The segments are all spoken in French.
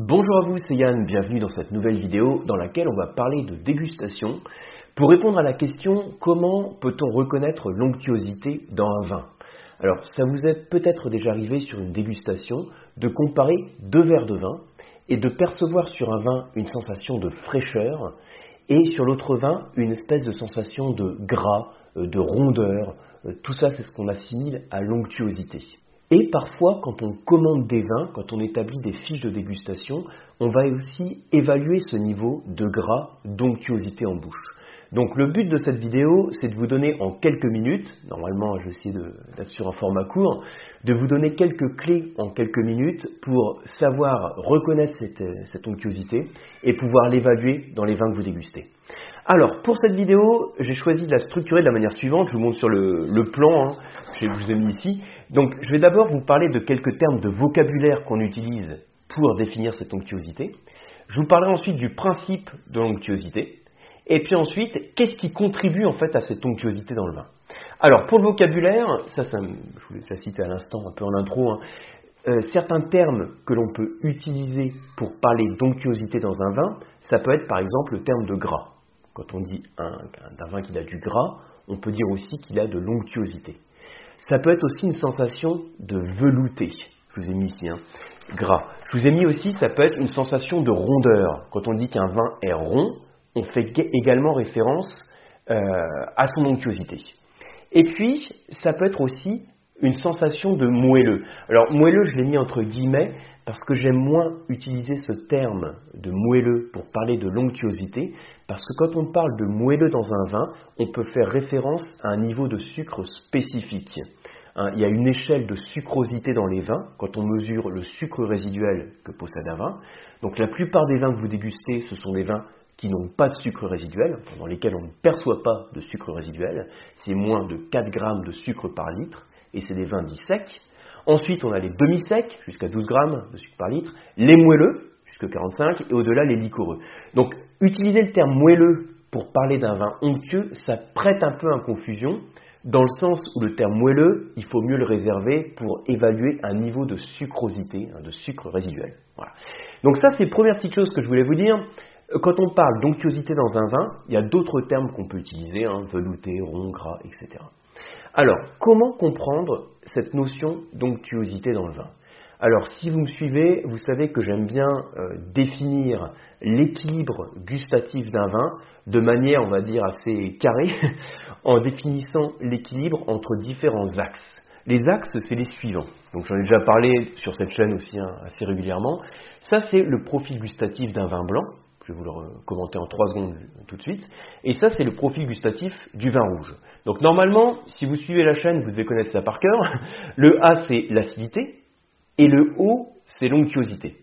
Bonjour à vous, c'est Yann, bienvenue dans cette nouvelle vidéo dans laquelle on va parler de dégustation pour répondre à la question comment peut-on reconnaître l'onctuosité dans un vin? Alors ça vous est peut-être déjà arrivé sur une dégustation de comparer deux verres de vin et de percevoir sur un vin une sensation de fraîcheur et sur l'autre vin une espèce de sensation de gras, euh, de rondeur. Euh, tout ça c'est ce qu'on assimile à l'onctuosité. Et parfois, quand on commande des vins, quand on établit des fiches de dégustation, on va aussi évaluer ce niveau de gras, d'onctuosité en bouche. Donc le but de cette vidéo, c'est de vous donner en quelques minutes, normalement je vais essayer d'être sur un format court, de vous donner quelques clés en quelques minutes pour savoir reconnaître cette, onctuosité et pouvoir l'évaluer dans les vins que vous dégustez. Alors, pour cette vidéo, j'ai choisi de la structurer de la manière suivante. Je vous montre sur le, plan, hein, je vous ai mis ici. Donc, je vais d'abord vous parler de quelques termes de vocabulaire qu'on utilise pour définir cette onctuosité. Je vous parlerai ensuite du principe de l'onctuosité. Et puis ensuite, qu'est-ce qui contribue en fait à cette onctuosité dans le vin? Alors, pour le vocabulaire, ça, ça je vous l'ai cité à l'instant, un peu en intro, hein, euh, certains termes que l'on peut utiliser pour parler d'onctuosité dans un vin, ça peut être par exemple le terme de gras. Quand on dit d'un vin qu'il a du gras, on peut dire aussi qu'il a de l'onctuosité. Ça peut être aussi une sensation de velouté. Je vous ai mis ici, hein, gras. Je vous ai mis aussi, ça peut être une sensation de rondeur. Quand on dit qu'un vin est rond, on fait également référence euh, à son onctuosité. Et puis, ça peut être aussi une sensation de moelleux. Alors, moelleux, je l'ai mis entre guillemets parce que j'aime moins utiliser ce terme de moelleux pour parler de l'onctuosité, parce que quand on parle de moelleux dans un vin, on peut faire référence à un niveau de sucre spécifique. Hein, il y a une échelle de sucrosité dans les vins quand on mesure le sucre résiduel que possède un vin. Donc la plupart des vins que vous dégustez, ce sont des vins qui n'ont pas de sucre résiduel, dans lesquels on ne perçoit pas de sucre résiduel. C'est moins de 4 grammes de sucre par litre, et c'est des vins dits secs. Ensuite, on a les demi-secs, jusqu'à 12 grammes de sucre par litre, les moelleux, jusqu'à 45, et au-delà les liquoreux. Donc, utiliser le terme moelleux pour parler d'un vin onctueux, ça prête un peu à confusion, dans le sens où le terme moelleux, il faut mieux le réserver pour évaluer un niveau de sucrosité, hein, de sucre résiduel. Donc ça, c'est la première petite chose que je voulais vous dire. Quand on parle d'onctuosité dans un vin, il y a d'autres termes qu'on peut utiliser, hein, velouté, rond, gras, etc. Alors, comment comprendre cette notion d'onctuosité dans le vin? Alors, si vous me suivez, vous savez que j'aime bien euh, définir l'équilibre gustatif d'un vin de manière, on va dire, assez carrée, en définissant l'équilibre entre différents axes. Les axes, c'est les suivants. Donc j'en ai déjà parlé sur cette chaîne aussi hein, assez régulièrement. Ça, c'est le profil gustatif d'un vin blanc. Je vais vous le commenter en trois secondes tout de suite. Et ça, c'est le profil gustatif du vin rouge. Donc normalement, si vous suivez la chaîne, vous devez connaître ça par cœur. Le A, c'est l'acidité, et le O, c'est l'onctuosité.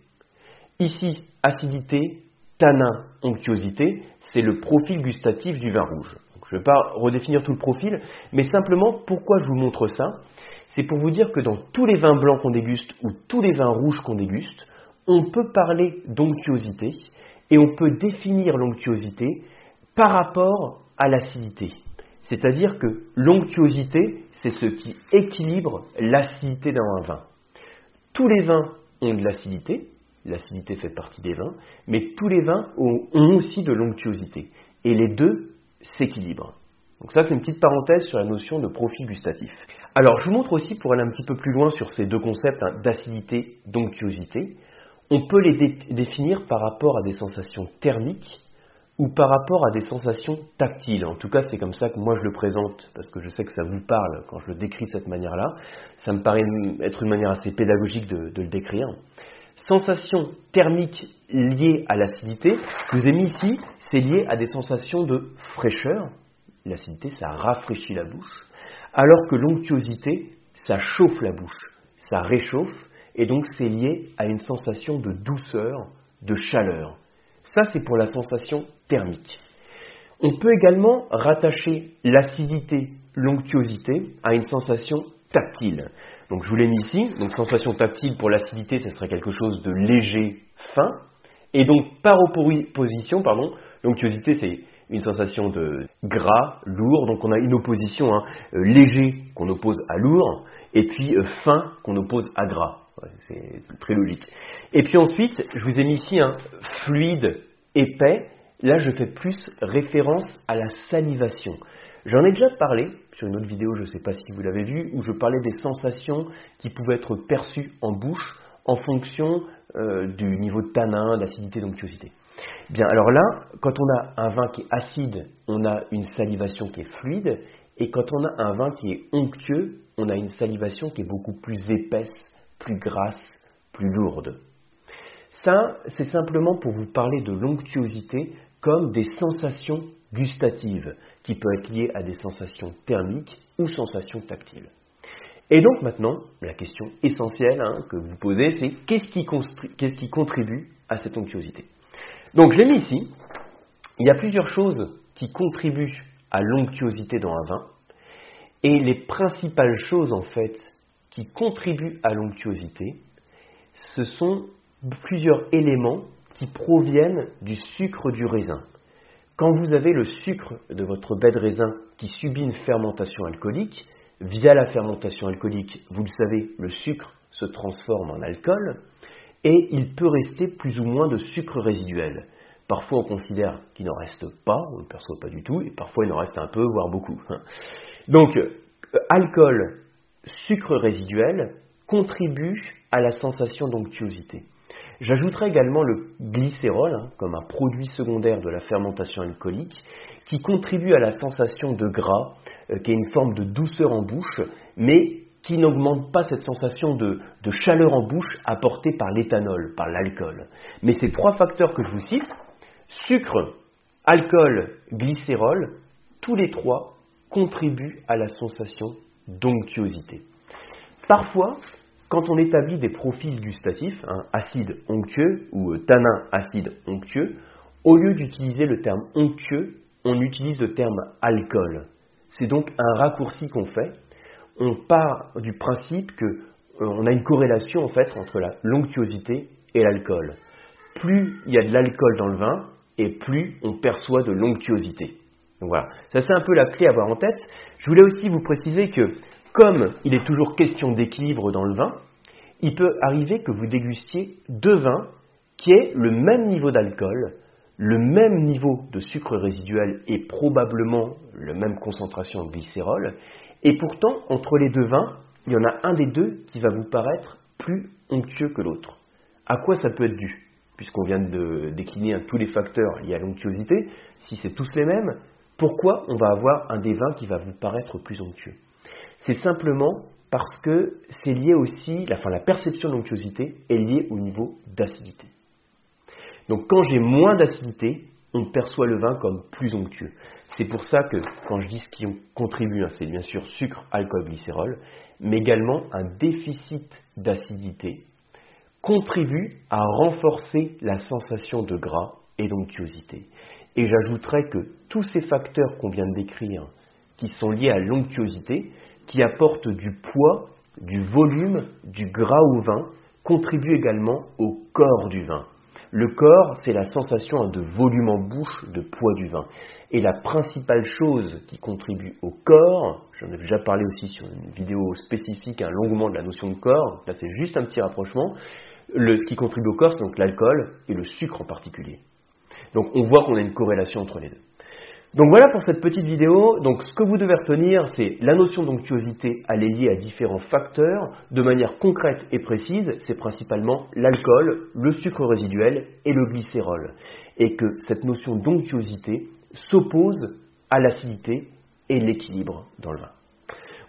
Ici, acidité, tanin, onctuosité, c'est le profil gustatif du vin rouge. je ne vais pas redéfinir tout le profil, mais simplement pourquoi je vous montre ça, c'est pour vous dire que dans tous les vins blancs qu'on déguste ou tous les vins rouges qu'on déguste, on peut parler d'onctuosité et on peut définir l'onctuosité par rapport à l'acidité. C'est-à-dire que l'onctuosité, c'est ce qui équilibre l'acidité dans un vin. Tous les vins ont de l'acidité, l'acidité fait partie des vins, mais tous les vins ont, aussi de l'onctuosité. Et les deux s'équilibrent. Donc ça, c'est une petite parenthèse sur la notion de profil gustatif. Alors, je vous montre aussi, pour aller un petit peu plus loin sur ces deux concepts hein, d'acidité, d'onctuosité, on peut les définir par rapport à des sensations thermiques ou par rapport à des sensations tactiles. En tout cas, c'est comme ça que moi je le présente, parce que je sais que ça vous parle quand je le décris de cette manière-là. Ça me paraît être une manière assez pédagogique de, le décrire. Sensations thermiques liées à l'acidité, je vous ai mis ici, c'est lié à des sensations de fraîcheur. L'acidité, ça rafraîchit la bouche, alors que l'onctuosité, ça chauffe la bouche, ça réchauffe, et donc c'est lié à une sensation de douceur, de chaleur. Ça, c'est pour la sensation thermique. On peut également rattacher l'acidité, l'onctuosité à une sensation tactile. Donc je vous l'ai mis ici, donc sensation tactile pour l'acidité, ce serait quelque chose de léger, fin. Et donc par opposition, pardon, l'onctuosité c'est une sensation de gras, lourd, donc on a une opposition hein, euh, léger qu'on oppose à lourd, et puis euh, fin qu'on oppose à gras. C'est très logique. Et puis ensuite, je vous ai mis ici un fluide épais. Là, je fais plus référence à la salivation. J'en ai déjà parlé sur une autre vidéo, je ne sais pas si vous l'avez vu, où je parlais des sensations qui pouvaient être perçues en bouche en fonction euh, du niveau de tanin, d'acidité, d'onctuosité. Bien, alors là, quand on a un vin qui est acide, on a une salivation qui est fluide, et quand on a un vin qui est onctueux, on a une salivation qui est beaucoup plus épaisse, plus grasse, plus lourde. Ça, c'est simplement pour vous parler de l'onctuosité comme des sensations gustatives, qui peuvent être liées à des sensations thermiques ou sensations tactiles. Et donc maintenant, la question essentielle hein, que vous posez, c'est qu'est-ce qui, qui, contribue à cette onctuosité? Donc je l'ai mis ici. Il y a plusieurs choses qui contribuent à l'onctuosité dans un vin. Et les principales choses en fait qui contribuent à l'onctuosité, ce sont plusieurs éléments qui proviennent du sucre du raisin. Quand vous avez le sucre de votre baie de raisin qui subit une fermentation alcoolique, via la fermentation alcoolique, vous le savez, le sucre se transforme en alcool et il peut rester plus ou moins de sucre résiduel. Parfois on considère qu'il n'en reste pas, on ne perçoit pas du tout, et parfois il en reste un peu, voire beaucoup. Donc, euh, alcool, sucre résiduel contribuent à la sensation d'onctuosité. J'ajouterai également le glycérol hein, comme un produit secondaire de la fermentation alcoolique qui contribue à la sensation de gras, euh, qui est une forme de douceur en bouche, mais qui n'augmente pas cette sensation de, de, chaleur en bouche apportée par l'éthanol, par l'alcool. Mais ces trois facteurs que je vous cite, sucre, alcool, glycérol, tous les trois contribuent à la sensation d'onctuosité. Parfois, quand on établit des profils gustatifs, acide onctueux ou euh, tanin acide onctueux, au lieu d'utiliser le terme onctueux, on utilise le terme alcool. C'est donc un raccourci qu'on fait. On part du principe qu'on euh, a une corrélation en fait entre la l'onctuosité et l'alcool. Plus il y a de l'alcool dans le vin, et plus on perçoit de l'onctuosité. Voilà, ça c'est un peu la clé à avoir en tête. Je voulais aussi vous préciser que comme il est toujours question d'équilibre dans le vin, il peut arriver que vous dégustiez deux vins qui aient le même niveau d'alcool, le même niveau de sucre résiduel et probablement la même concentration de glycérol, et pourtant, entre les deux vins, il y en a un des deux qui va vous paraître plus onctueux que l'autre. À quoi ça peut être dû? Puisqu'on vient de décliner tous les facteurs liés à l'onctuosité, si c'est tous les mêmes, pourquoi on va avoir un des vins qui va vous paraître plus onctueux? C'est simplement parce que c'est lié aussi, la, perception d'onctuosité est liée au niveau d'acidité. Donc quand j'ai moins d'acidité, on perçoit le vin comme plus onctueux. C'est pour ça que quand je dis ce qui contribue, hein, c'est bien sûr sucre, alcool, glycérol, mais également un déficit d'acidité contribue à renforcer la sensation de gras et d'onctuosité. Et j'ajouterais que tous ces facteurs qu'on vient de décrire, qui sont liés à l'onctuosité, qui apporte du poids, du volume, du gras au vin, contribue également au corps du vin. Le corps, c'est la sensation de volume en bouche, de poids du vin. Et la principale chose qui contribue au corps, j'en ai déjà parlé aussi sur une vidéo spécifique, un longuement de la notion de corps, là c'est juste un petit rapprochement, ce qui contribue au corps, c'est donc l'alcool et le sucre en particulier. Donc on voit qu'on a une corrélation entre les deux. Donc voilà pour cette petite vidéo. Donc ce que vous devez retenir, c'est la notion d'onctuosité, elle est liée à différents facteurs. De manière concrète et précise, c'est principalement l'alcool, le sucre résiduel et le glycérol. Et que cette notion d'onctuosité s'oppose à l'acidité et l'équilibre dans le vin.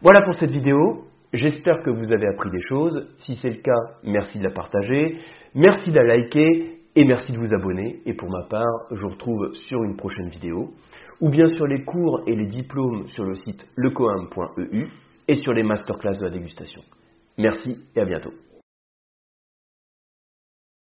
Voilà pour cette vidéo. J'espère que vous avez appris des choses. Si c'est le cas, merci de la partager. Merci de la liker et merci de vous abonner. Et pour ma part, je vous retrouve sur une prochaine vidéo, ou bien sur les cours et les diplômes sur le site lecoam.eu et sur les masterclass de la dégustation. Merci et à bientôt.